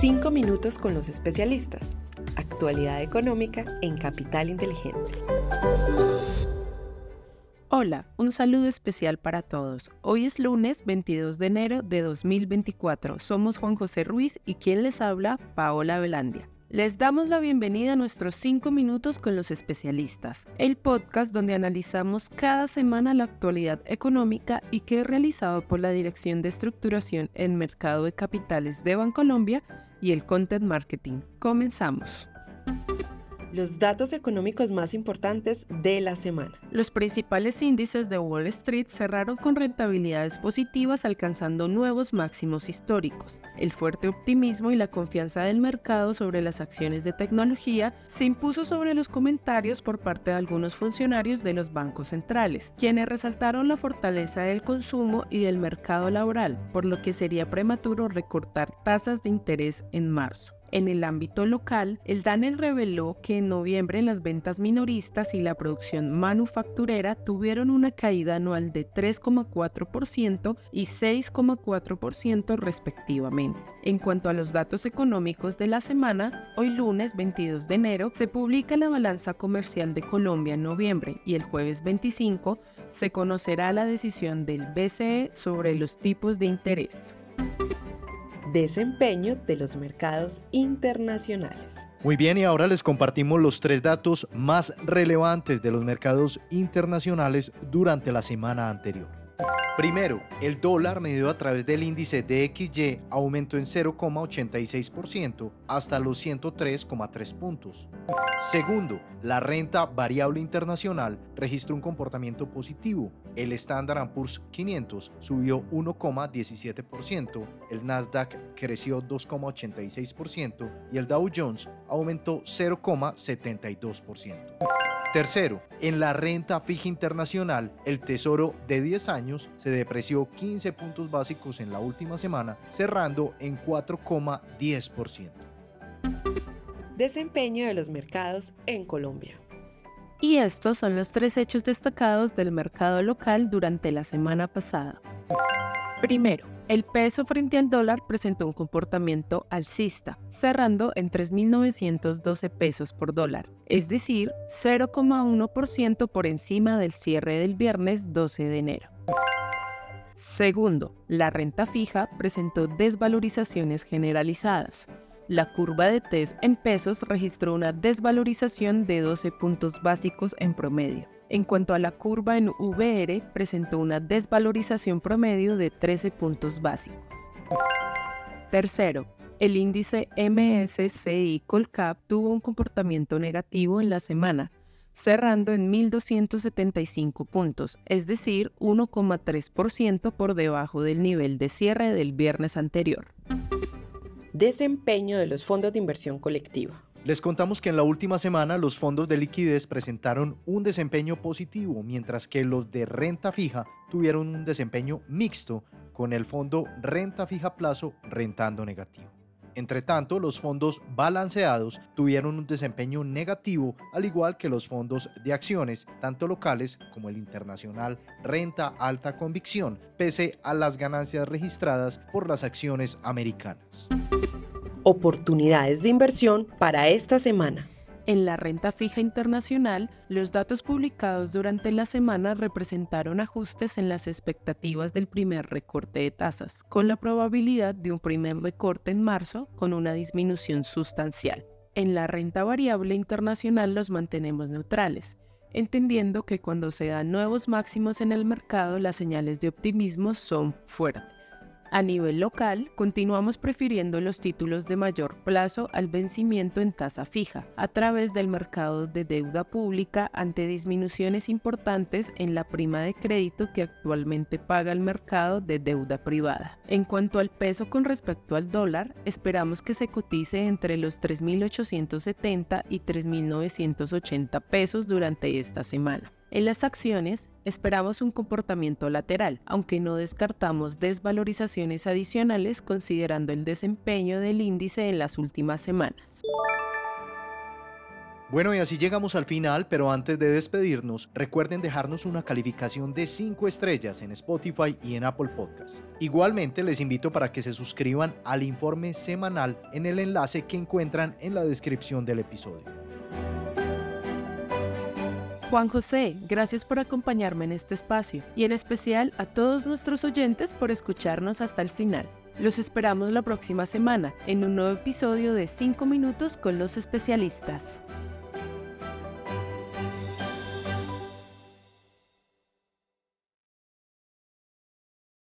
5 minutos con los especialistas. Actualidad económica en Capital Inteligente. Hola, un saludo especial para todos. Hoy es lunes 22 de enero de 2024. Somos Juan José Ruiz y quien les habla, Paola Velandia. Les damos la bienvenida a nuestros 5 minutos con los especialistas, el podcast donde analizamos cada semana la actualidad económica y que es realizado por la Dirección de Estructuración en Mercado de Capitales de Bancolombia y el Content Marketing. Comenzamos los datos económicos más importantes de la semana. Los principales índices de Wall Street cerraron con rentabilidades positivas alcanzando nuevos máximos históricos. El fuerte optimismo y la confianza del mercado sobre las acciones de tecnología se impuso sobre los comentarios por parte de algunos funcionarios de los bancos centrales, quienes resaltaron la fortaleza del consumo y del mercado laboral, por lo que sería prematuro recortar tasas de interés en marzo. En el ámbito local, el DANE reveló que en noviembre las ventas minoristas y la producción manufacturera tuvieron una caída anual de 3,4% y 6,4% respectivamente. En cuanto a los datos económicos de la semana, hoy lunes 22 de enero se publica la balanza comercial de Colombia en noviembre y el jueves 25 se conocerá la decisión del BCE sobre los tipos de interés desempeño de los mercados internacionales. Muy bien, y ahora les compartimos los tres datos más relevantes de los mercados internacionales durante la semana anterior. Primero, el dólar medido a través del índice DXY aumentó en 0,86% hasta los 103,3 puntos. Segundo, la renta variable internacional registró un comportamiento positivo. El Standard Poor's 500 subió 1,17%, el Nasdaq creció 2,86% y el Dow Jones aumentó 0,72%. Tercero, en la renta fija internacional, el tesoro de 10 años se depreció 15 puntos básicos en la última semana, cerrando en 4,10%. Desempeño de los mercados en Colombia. Y estos son los tres hechos destacados del mercado local durante la semana pasada. Primero, el peso frente al dólar presentó un comportamiento alcista, cerrando en 3.912 pesos por dólar, es decir, 0,1% por encima del cierre del viernes 12 de enero. Segundo, la renta fija presentó desvalorizaciones generalizadas. La curva de TES en pesos registró una desvalorización de 12 puntos básicos en promedio. En cuanto a la curva en VR, presentó una desvalorización promedio de 13 puntos básicos. Tercero, el índice MSCI Colcap tuvo un comportamiento negativo en la semana, cerrando en 1.275 puntos, es decir, 1,3% por debajo del nivel de cierre del viernes anterior. Desempeño de los fondos de inversión colectiva. Les contamos que en la última semana los fondos de liquidez presentaron un desempeño positivo, mientras que los de renta fija tuvieron un desempeño mixto, con el fondo renta fija plazo rentando negativo. Entre tanto, los fondos balanceados tuvieron un desempeño negativo, al igual que los fondos de acciones, tanto locales como el internacional Renta Alta Convicción, pese a las ganancias registradas por las acciones americanas oportunidades de inversión para esta semana. En la renta fija internacional, los datos publicados durante la semana representaron ajustes en las expectativas del primer recorte de tasas, con la probabilidad de un primer recorte en marzo con una disminución sustancial. En la renta variable internacional los mantenemos neutrales, entendiendo que cuando se dan nuevos máximos en el mercado las señales de optimismo son fuertes. A nivel local, continuamos prefiriendo los títulos de mayor plazo al vencimiento en tasa fija, a través del mercado de deuda pública ante disminuciones importantes en la prima de crédito que actualmente paga el mercado de deuda privada. En cuanto al peso con respecto al dólar, esperamos que se cotice entre los 3.870 y 3.980 pesos durante esta semana. En las acciones esperamos un comportamiento lateral, aunque no descartamos desvalorizaciones adicionales considerando el desempeño del índice en las últimas semanas. Bueno, y así llegamos al final, pero antes de despedirnos, recuerden dejarnos una calificación de 5 estrellas en Spotify y en Apple Podcast. Igualmente les invito para que se suscriban al informe semanal en el enlace que encuentran en la descripción del episodio. Juan José, gracias por acompañarme en este espacio y en especial a todos nuestros oyentes por escucharnos hasta el final. Los esperamos la próxima semana en un nuevo episodio de 5 minutos con los especialistas.